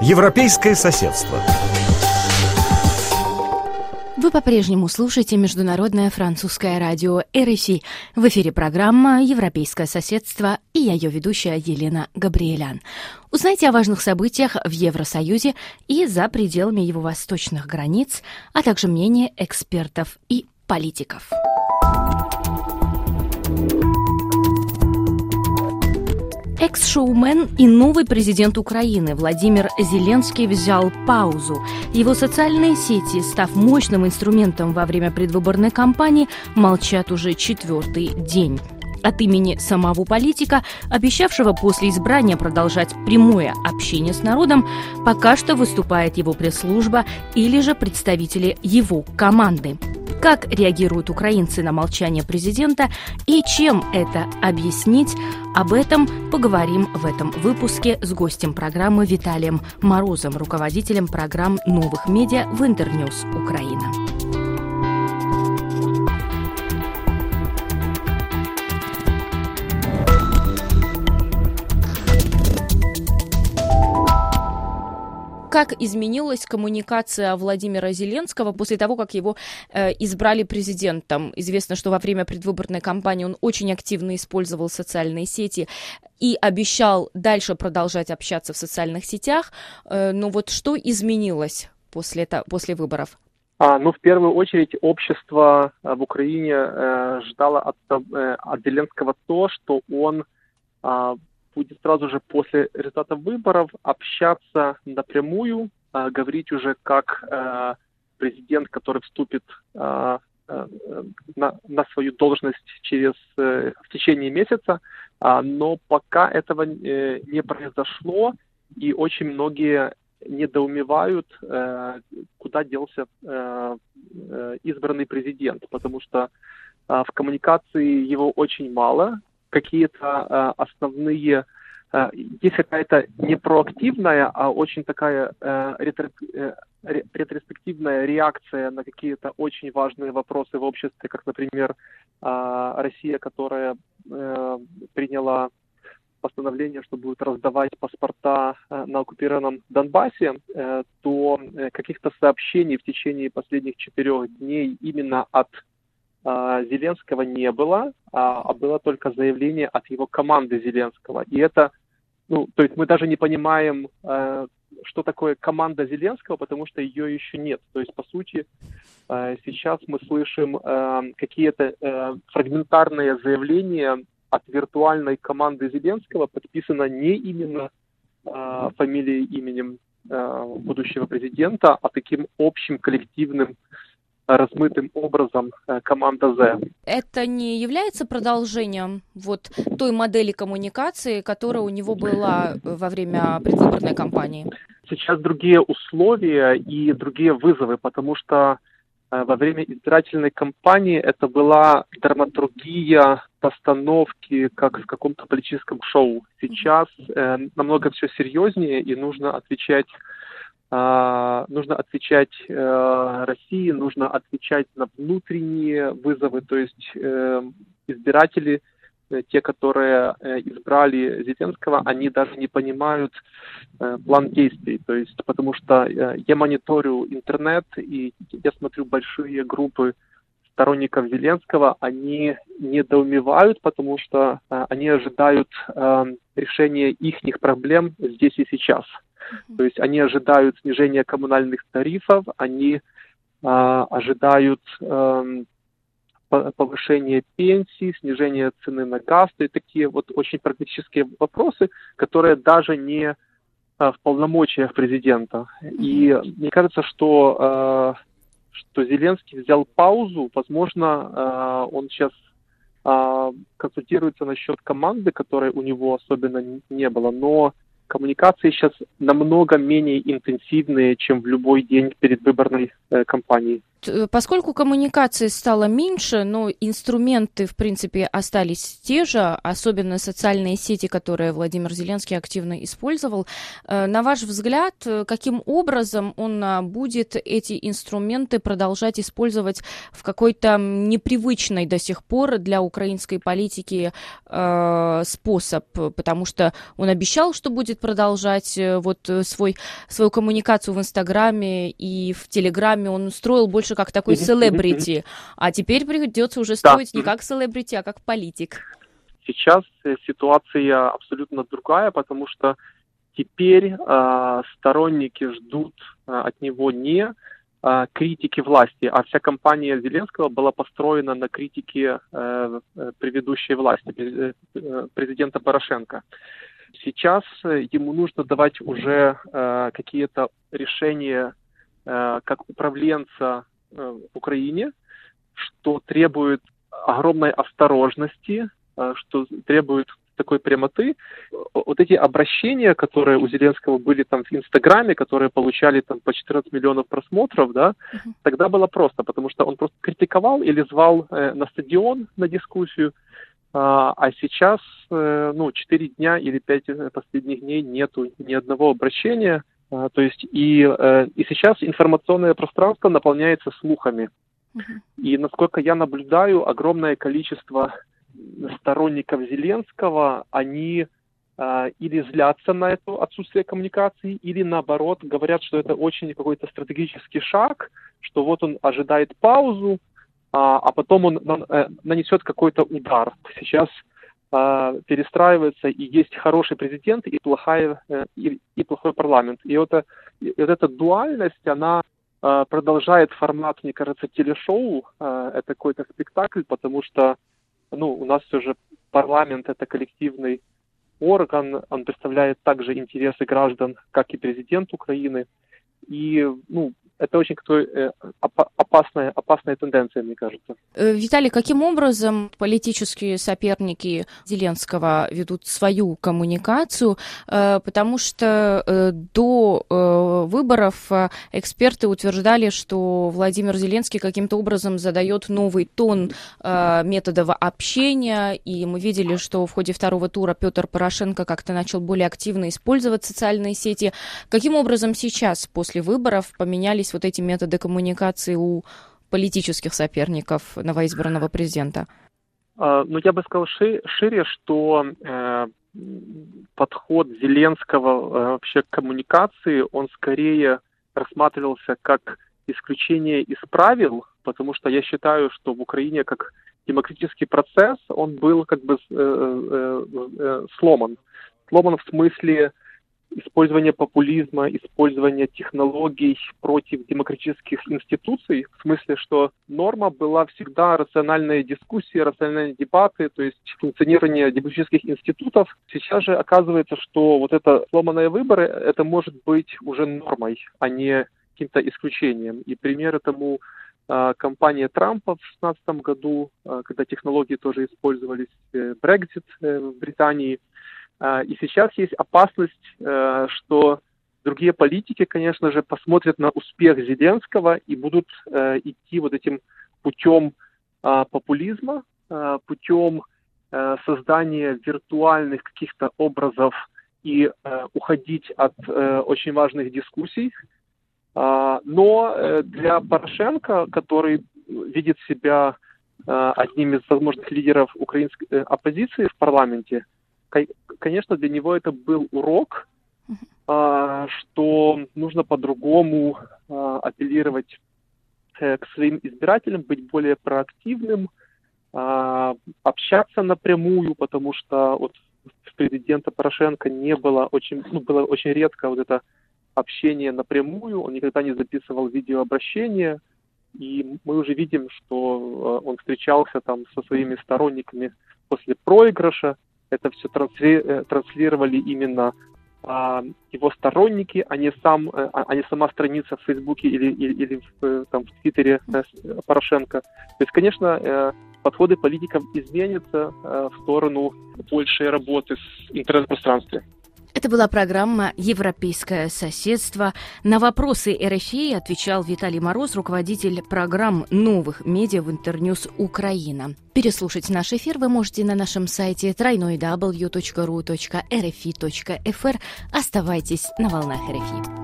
Европейское соседство. Вы по-прежнему слушаете Международное французское радио РФИ. В эфире программа «Европейское соседство» и я ее ведущая Елена Габриэлян. Узнайте о важных событиях в Евросоюзе и за пределами его восточных границ, а также мнение экспертов и политиков. Экс-шоумен и новый президент Украины Владимир Зеленский взял паузу. Его социальные сети, став мощным инструментом во время предвыборной кампании, молчат уже четвертый день. От имени самого политика, обещавшего после избрания продолжать прямое общение с народом, пока что выступает его пресс-служба или же представители его команды. Как реагируют украинцы на молчание президента и чем это объяснить, об этом поговорим в этом выпуске с гостем программы Виталием Морозом, руководителем программ новых медиа в Интерньюз Украина. Как изменилась коммуникация Владимира Зеленского после того, как его э, избрали президентом. Известно, что во время предвыборной кампании он очень активно использовал социальные сети и обещал дальше продолжать общаться в социальных сетях. Э, но вот что изменилось после, это, после выборов? А, ну, в первую очередь, общество э, в Украине э, ждало от, э, от Зеленского то, что он э, будет сразу же после результатов выборов общаться напрямую, э, говорить уже как э, президент, который вступит э, на, на свою должность через э, в течение месяца, э, но пока этого э, не произошло, и очень многие недоумевают, э, куда делся э, э избранный президент, потому что э, в коммуникации его очень мало, какие-то э, основные э, есть какая-то не проактивная, а очень такая ретро, э, ретроспективная реакция на какие-то очень важные вопросы в обществе, как, например, Россия, которая э, приняла постановление, что будет раздавать паспорта э, на оккупированном Донбассе, э, то каких-то сообщений в течение последних четырех дней именно от а, Зеленского не было, а, а было только заявление от его команды Зеленского. И это, ну, то есть мы даже не понимаем, а, что такое команда Зеленского, потому что ее еще нет. То есть, по сути, сейчас мы слышим какие-то фрагментарные заявления от виртуальной команды Зеленского, подписано не именно фамилией, именем будущего президента, а таким общим коллективным размытым образом э, команда Z. Это не является продолжением вот той модели коммуникации, которая у него была во время предвыборной кампании? Сейчас другие условия и другие вызовы, потому что э, во время избирательной кампании это была драматургия постановки, как в каком-то политическом шоу. Сейчас э, намного все серьезнее, и нужно отвечать нужно отвечать э, России, нужно отвечать на внутренние вызовы, то есть э, избиратели, э, те, которые избрали Зеленского, они даже не понимают план действий, то есть потому что я мониторю интернет и я смотрю большие группы сторонников Зеленского, они недоумевают, потому что они ожидают решения их проблем здесь и сейчас. То есть они ожидают снижения коммунальных тарифов, они а, ожидают а, повышения пенсий, снижения цены на газ, и такие вот очень практические вопросы, которые даже не а, в полномочиях президента. И мне кажется, что, а, что Зеленский взял паузу, возможно, а, он сейчас а, консультируется насчет команды, которой у него особенно не было, но коммуникации сейчас намного менее интенсивные, чем в любой день перед выборной э, кампанией. Э, поскольку коммуникации стало меньше, но инструменты, в принципе, остались те же, особенно социальные сети, которые Владимир Зеленский активно использовал, э, на ваш взгляд, э, каким образом он будет эти инструменты продолжать использовать в какой-то непривычной до сих пор для украинской политики способ? Потому что он обещал, что будет продолжать вот свой, свою коммуникацию в Инстаграме и в Телеграме. Он строил больше как такой селебрити, а теперь придется уже строить да. не как селебрити, а как политик. Сейчас э, ситуация абсолютно другая, потому что теперь э, сторонники ждут э, от него не э, критики власти, а вся кампания Зеленского была построена на критике э, э предыдущей власти, э, президента Порошенко. Сейчас ему нужно давать уже э, какие-то решения э, как управленца в Украине, что требует огромной осторожности, э, что требует такой прямоты. Вот эти обращения, которые у Зеленского были там в Инстаграме, которые получали там по 14 миллионов просмотров, да, uh-huh. тогда было просто, потому что он просто критиковал или звал э, на стадион на дискуссию, а, а сейчас, э, ну, 4 дня или 5 последних дней нету ни одного обращения, а, то есть и, э, и сейчас информационное пространство наполняется слухами. И насколько я наблюдаю, огромное количество сторонников Зеленского, они э, или злятся на это отсутствие коммуникации, или наоборот говорят, что это очень какой-то стратегический шаг, что вот он ожидает паузу, а, а потом он э, нанесет какой-то удар. Сейчас э, перестраивается, и есть хороший президент и, плохая, э, и, и плохой парламент. И, это, и вот эта дуальность, она э, продолжает формат, мне кажется, телешоу, э, это какой-то спектакль, потому что ну, у нас все же парламент это коллективный орган, он представляет также интересы граждан, как и президент Украины. И ну, это очень э, опасная, опасная тенденция, мне кажется. Э, Виталий, каким образом политические соперники Зеленского ведут свою коммуникацию? Э, потому что до выборов эксперты утверждали, что Владимир Зеленский каким-то образом задает новый тон методов общения, и мы видели, что в ходе второго тура Петр Порошенко как-то начал более активно использовать социальные сети. Каким образом сейчас, после выборов, поменялись появились вот эти методы коммуникации у политических соперников новоизбранного президента? А, ну, я бы сказал шире, что э, подход Зеленского э, вообще к коммуникации, он скорее рассматривался как исключение из правил, потому что я считаю, что в Украине как демократический процесс, он был как бы э, сломан. Сломан в смысле использование популизма, использование технологий против демократических институций, в смысле, что норма была всегда рациональные дискуссии, рациональные дебаты, то есть функционирование демократических институтов. Сейчас же оказывается, что вот это сломанные выборы, это может быть уже нормой, а не каким-то исключением. И пример этому а, кампания Трампа в 2016 году, а, когда технологии тоже использовались, Brexit э, э, в Британии – и сейчас есть опасность, э, что другие политики, конечно же, посмотрят на успех Зеленского и будут э, идти вот этим путем а, популизма, а, путем э, создания виртуальных каких-то образов и уходить от очень важных дискуссий. Но для Порошенко, который видит себя одним из возможных лидеров украинской оппозиции в парламенте, конечно, для него это был урок, а, что нужно по-другому а, апеллировать э, к своим избирателям, быть более проактивным, а, общаться напрямую, потому что вот президента Порошенко не было очень, ну, было очень редко вот это общение напрямую, он никогда не записывал видеообращения, и мы уже видим, что он встречался там со своими сторонниками после проигрыша, это все э, транслировали именно а, его сторонники, а не, сам, э, а, а не сама страница в Фейсбуке или, или, или в, э, там, в Твиттере Порошенко. То есть, конечно, подходы политиков изменятся в сторону большей работы с интернет-пространством. Это была программа «Европейское соседство». На вопросы РФИ отвечал Виталий Мороз, руководитель программ новых медиа в Интерньюз Украина. Переслушать наш эфир вы можете на нашем сайте www.rfi.fr. Оставайтесь на волнах РФИ.